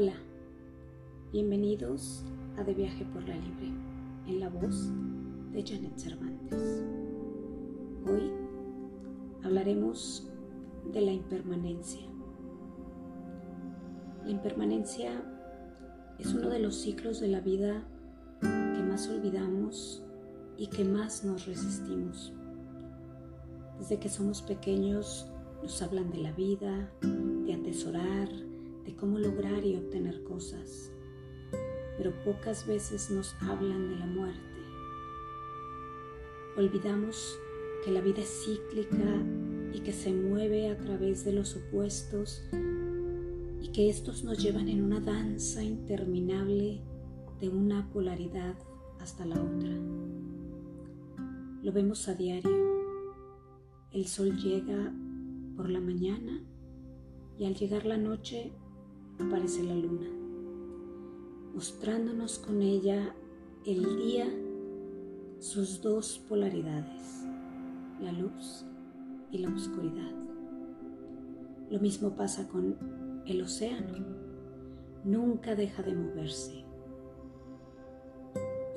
Hola, bienvenidos a De Viaje por la Libre, en la voz de Janet Cervantes. Hoy hablaremos de la impermanencia. La impermanencia es uno de los ciclos de la vida que más olvidamos y que más nos resistimos. Desde que somos pequeños nos hablan de la vida, de atesorar, de cómo lograr y obtener cosas, pero pocas veces nos hablan de la muerte. Olvidamos que la vida es cíclica y que se mueve a través de los opuestos y que estos nos llevan en una danza interminable de una polaridad hasta la otra. Lo vemos a diario. El sol llega por la mañana y al llegar la noche aparece la luna, mostrándonos con ella el día sus dos polaridades, la luz y la oscuridad. Lo mismo pasa con el océano, nunca deja de moverse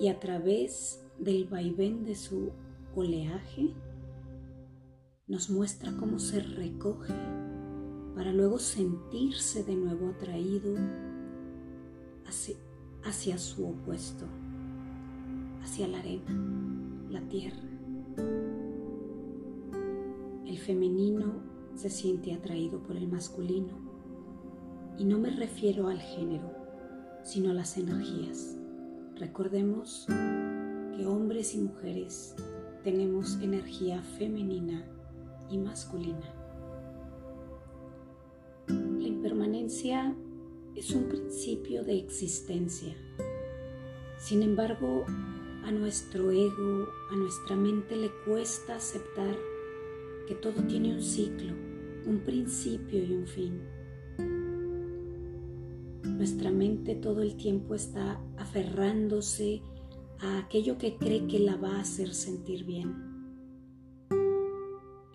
y a través del vaivén de su oleaje nos muestra cómo se recoge para luego sentirse de nuevo atraído hacia, su opuesto, hacia la arena, la tierra. El femenino se siente atraído por el masculino y no me refiero al género, sino a las energías. Recordemos que hombres y mujeres tenemos energía femenina y masculina. Es un principio de existencia. Sin embargo, a nuestro ego, a nuestra mente le cuesta aceptar que todo tiene un ciclo, un principio y un fin. Nuestra mente todo el tiempo está aferrándose a aquello que cree que la va a hacer sentir bien.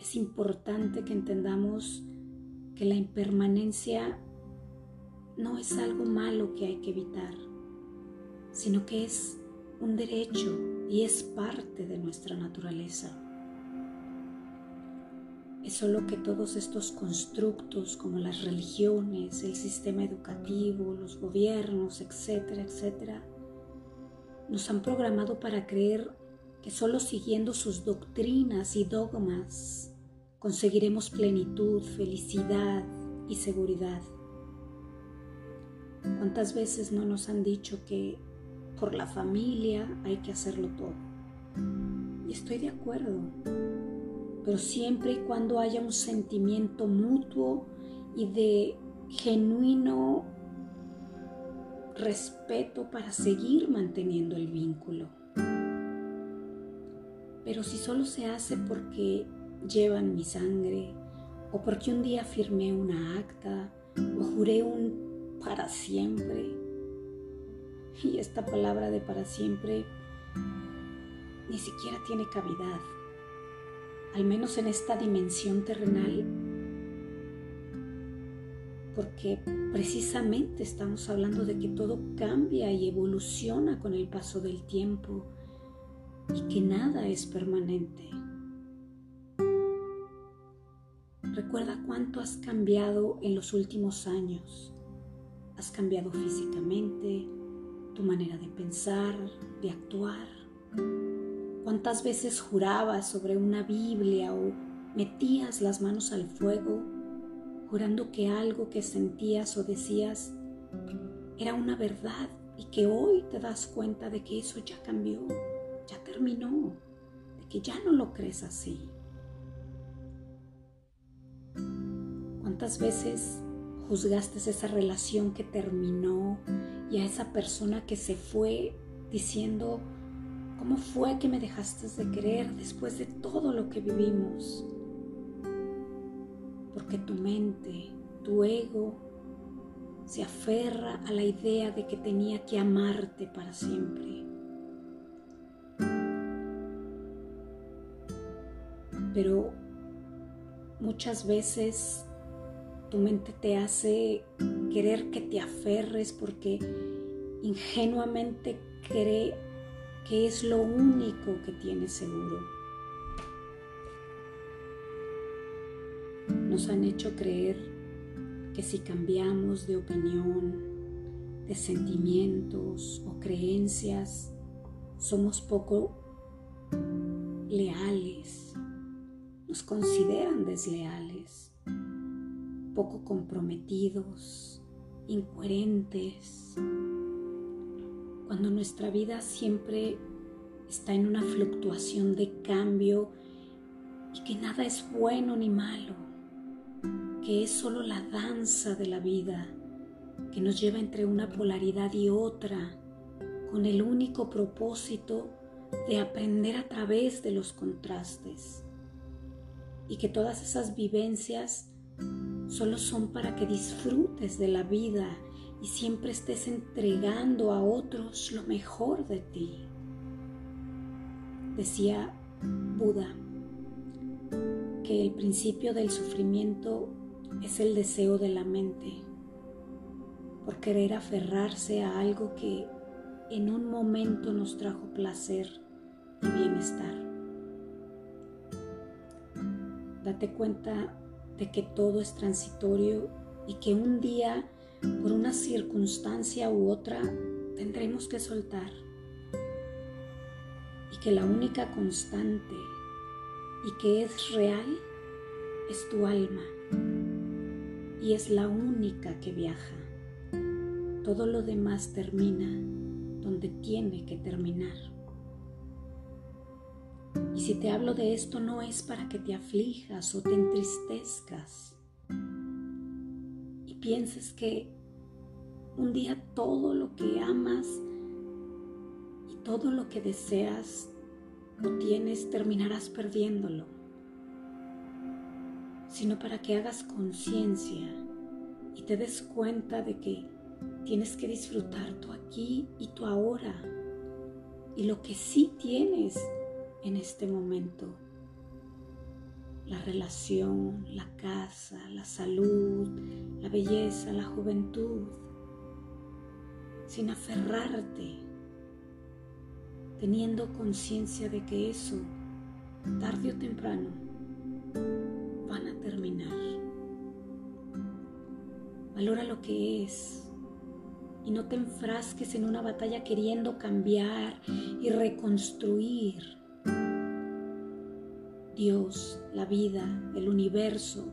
Es importante que entendamos que la impermanencia no es algo malo que hay que evitar, sino que es un derecho y es parte de nuestra naturaleza. Es solo que todos estos constructos como las religiones, el sistema educativo, los gobiernos, etcétera, etcétera, nos han programado para creer que solo siguiendo sus doctrinas y dogmas conseguiremos plenitud, felicidad y seguridad. ¿Cuántas veces no nos han dicho que por la familia hay que hacerlo todo? Y estoy de acuerdo, pero siempre y cuando haya un sentimiento mutuo y de genuino respeto para seguir manteniendo el vínculo. Pero si solo se hace porque llevan mi sangre o porque un día firmé una acta o juré un para siempre. Y esta palabra de para siempre ni siquiera tiene cavidad, al menos en esta dimensión terrenal, porque precisamente estamos hablando de que todo cambia y evoluciona con el paso del tiempo y que nada es permanente. Recuerda cuánto has cambiado en los últimos años. Has cambiado físicamente, tu manera de pensar, de actuar. ¿Cuántas veces jurabas sobre una Biblia o metías las manos al fuego jurando que algo que sentías o decías era una verdad y que hoy te das cuenta de que eso ya cambió, ya terminó, de que ya no lo crees así? ¿Cuántas veces juzgaste esa relación que terminó y a esa persona que se fue diciendo, ¿cómo fue que me dejaste de querer después de todo lo que vivimos? Porque tu mente, tu ego, se aferra a la idea de que tenía que amarte para siempre. Pero muchas veces tu mente te hace querer que te aferres porque ingenuamente cree que es lo único que tienes seguro. Nos han hecho creer que si cambiamos de opinión, de sentimientos o creencias, somos poco leales, nos consideran desleales, poco comprometidos, incoherentes, cuando nuestra vida siempre está en una fluctuación de cambio y que nada es bueno ni malo, que es solo la danza de la vida que nos lleva entre una polaridad y otra con el único propósito de aprender a través de los contrastes y que todas esas vivencias solo son para que disfrutes de la vida y siempre estés entregando a otros lo mejor de ti. Decía Buda que el principio del sufrimiento es el deseo de la mente por querer aferrarse a algo que en un momento nos trajo placer y bienestar. Date cuenta de que todo es transitorio y que un día, por una circunstancia u otra, tendremos que soltar. Y que la única constante y que es real es tu alma. Y es la única que viaja. Todo lo demás termina donde tiene que terminar. Y si te hablo de esto no es para que te aflijas o te entristezcas. Y pienses que un día todo lo que amas y todo lo que deseas o tienes terminarás perdiéndolo, sino para que hagas conciencia y te des cuenta de que tienes que disfrutar tu aquí y tu ahora. Y lo que sí tienes en este momento. La relación, la casa, la salud, la belleza, la juventud, sin aferrarte, teniendo conciencia de que eso, tarde o temprano, van a terminar. Valora lo que es, y no te enfrasques en una batalla queriendo cambiar y reconstruir. Dios, la vida, el universo,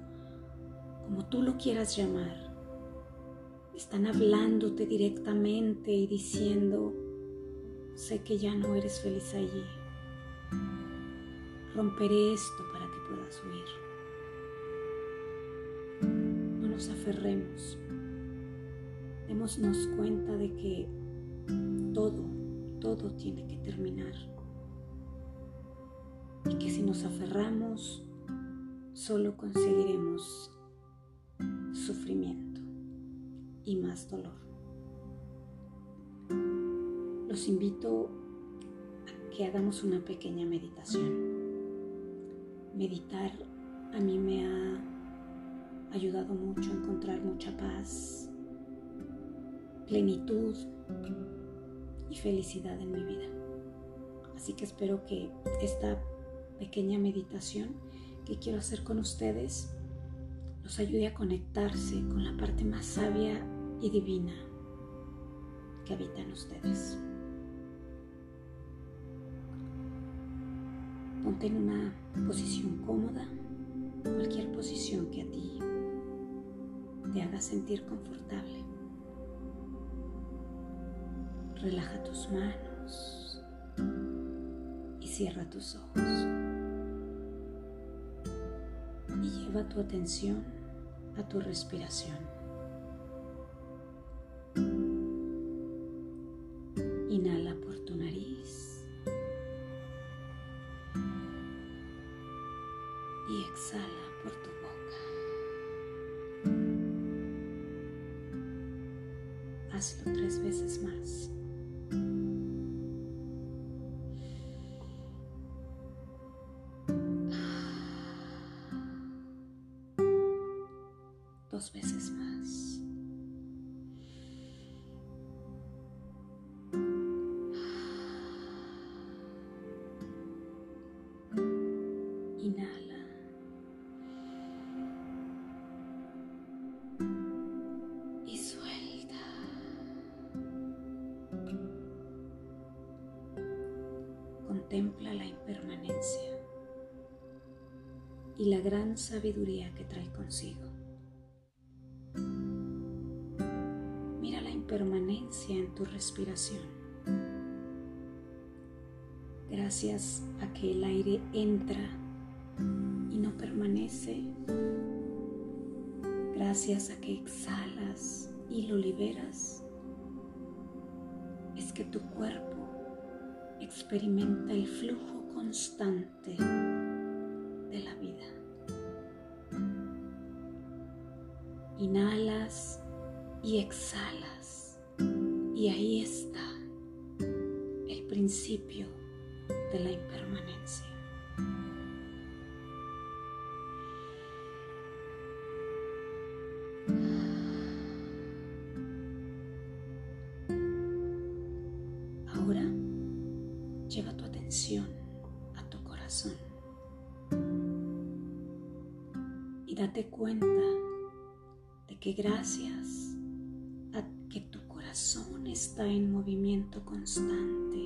como tú lo quieras llamar, están hablándote directamente y diciendo, sé que ya no eres feliz allí. Romperé esto para que puedas huir. No nos aferremos démonos cuenta de que todo, todo tiene que terminar. Y que si nos aferramos, solo conseguiremos sufrimiento y más dolor. Los invito a que hagamos una pequeña meditación. Meditar a mí me ha ayudado mucho a encontrar mucha paz, plenitud y felicidad en mi vida. Así que espero que esta pequeña meditación que quiero hacer con ustedes los ayude a conectarse con la parte más sabia y divina que habita en ustedes. Ponte en una posición cómoda, cualquier posición que a ti te haga sentir confortable. Relaja tus manos cierra tus ojos. Y lleva tu atención a tu respiración. dos veces más. Inhala. Y suelta. Contempla la impermanencia y la gran sabiduría que trae consigo. Impermanencia en tu respiración. Gracias a que el aire entra y no permanece, gracias a que exhalas y lo liberas, es que tu cuerpo experimenta el flujo constante de la vida. Inhalas y exhalas y ahí está el principio de la impermanencia. Ahora lleva tu atención a tu corazón y date cuenta de que gracias está en movimiento constante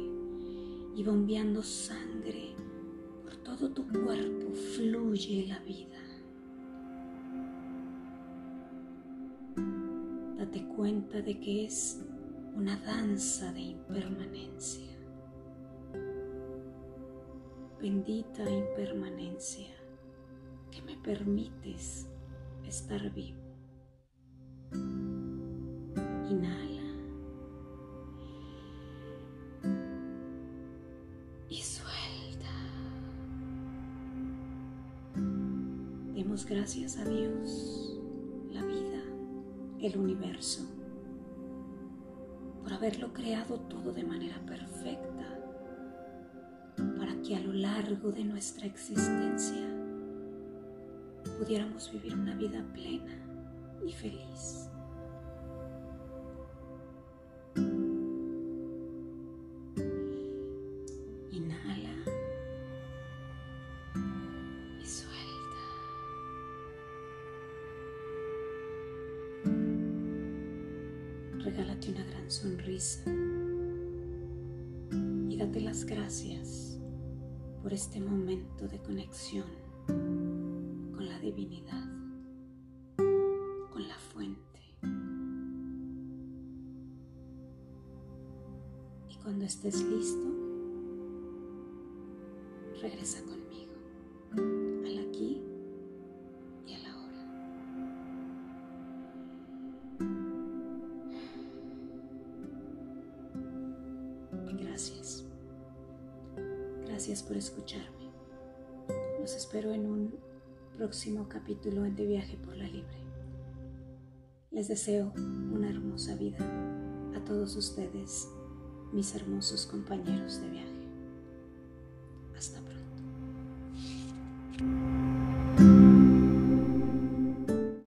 y bombeando sangre por todo tu cuerpo, fluye la vida. Date cuenta de que es una danza de impermanencia. Bendita impermanencia que me permites estar vivo. Inhala. Gracias a Dios, la vida, el universo, por haberlo creado todo de manera perfecta para que a lo largo de nuestra existencia pudiéramos vivir una vida plena y feliz. Gracias por este momento de conexión con la divinidad, con la fuente. Y cuando estés listo, regresa conmigo al aquí y a la. Gracias. Gracias por escucharme. Los espero en un próximo capítulo de Viaje por la Libre. Les deseo una hermosa vida a todos ustedes, mis hermosos compañeros de viaje.